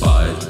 satisfied.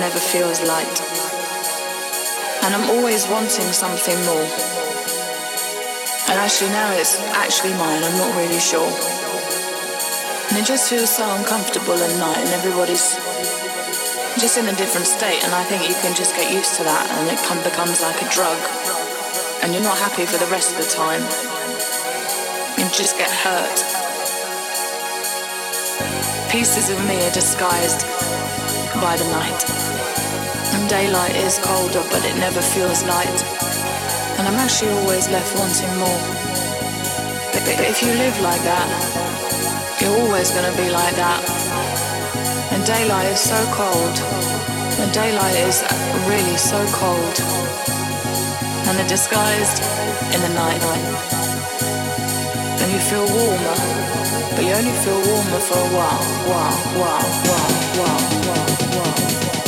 Never feels light. And I'm always wanting something more. And actually now it's actually mine, I'm not really sure. And it just feels so uncomfortable at night and everybody's just in a different state and I think you can just get used to that and it becomes like a drug and you're not happy for the rest of the time. You just get hurt. Pieces of me are disguised by the night. And daylight is colder, but it never feels light. And I'm actually always left wanting more. But, but if you live like that, you're always to be like that. And daylight is so cold. And daylight is really so cold and they're disguised in the night. And you feel warmer, but you only feel warmer for a while, while, while, while, while, while,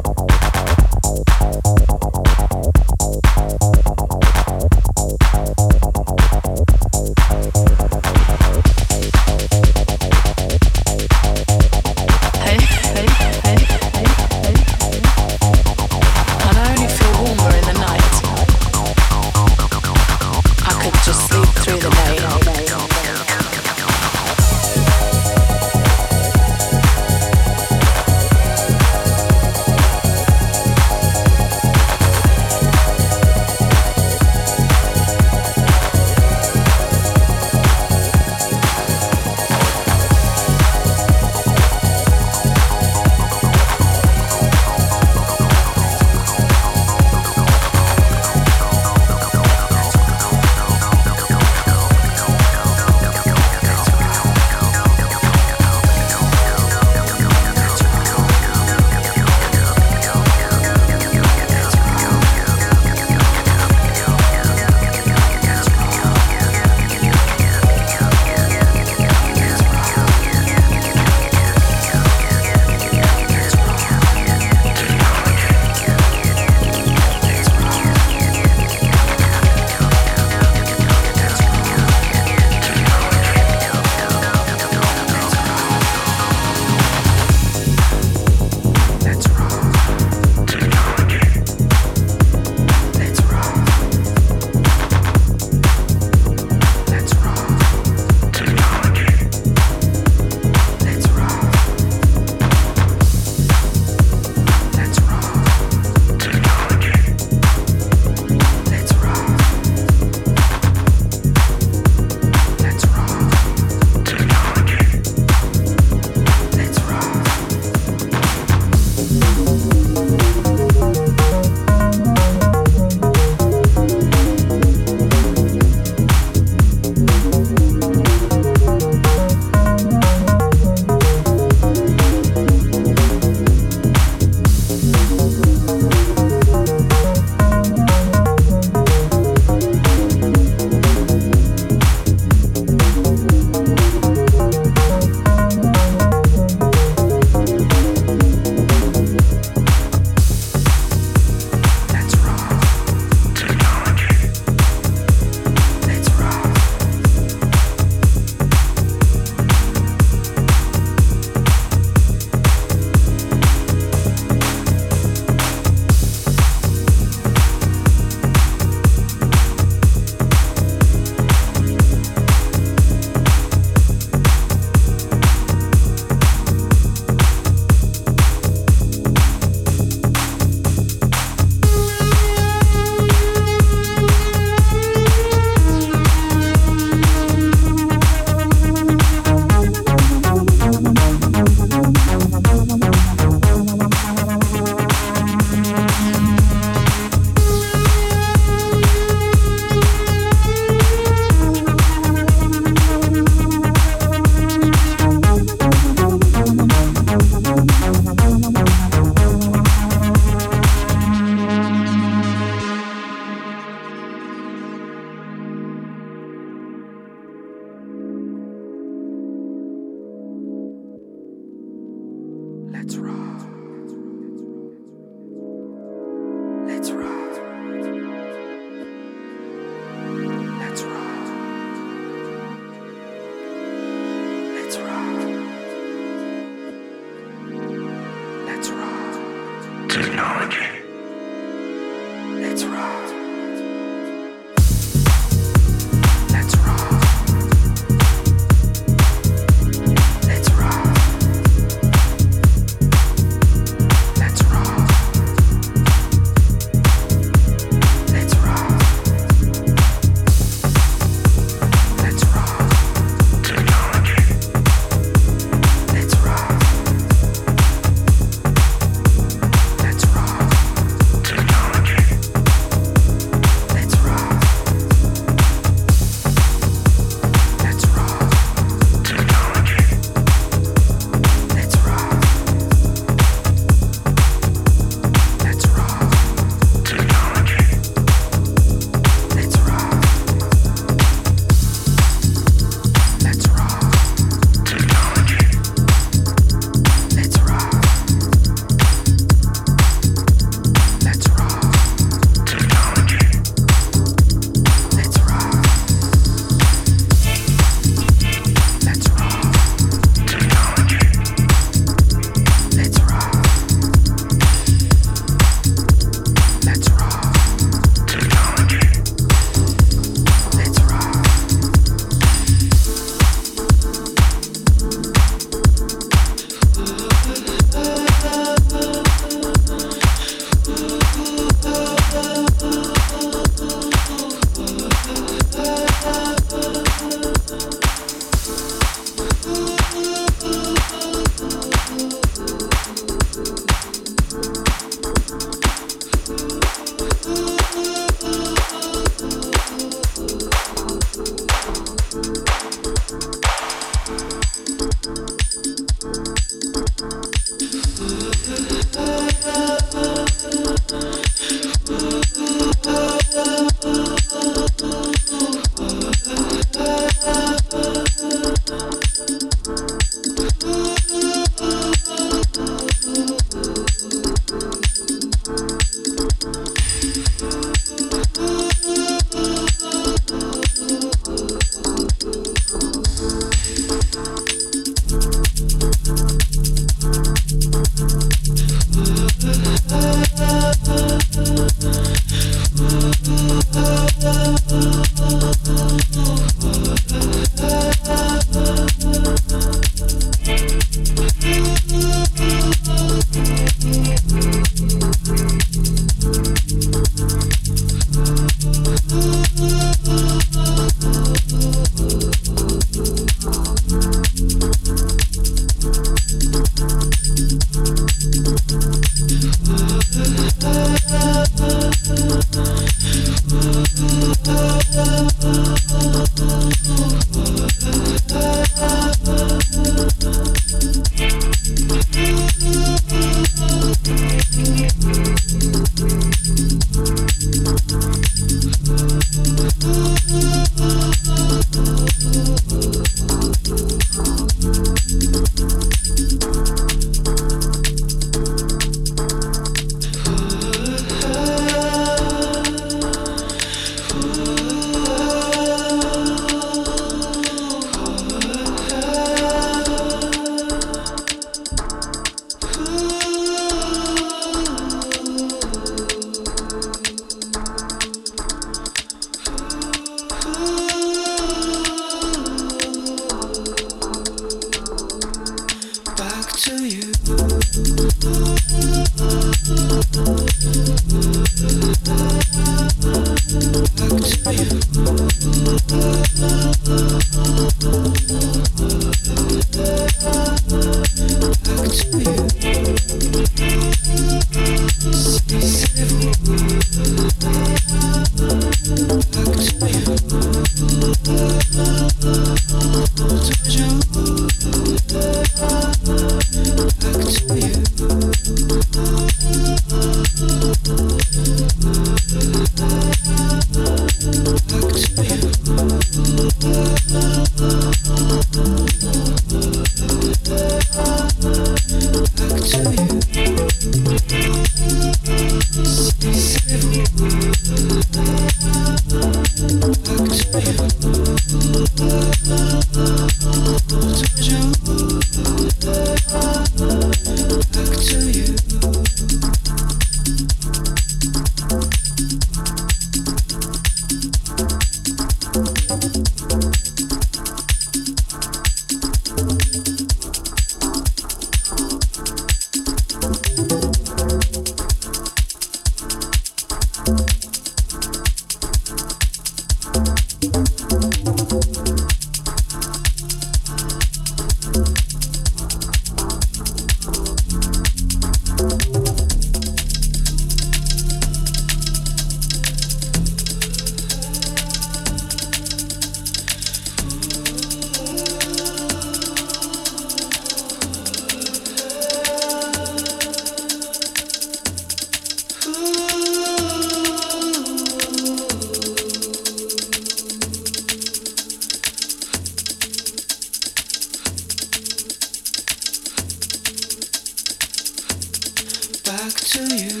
Back to you.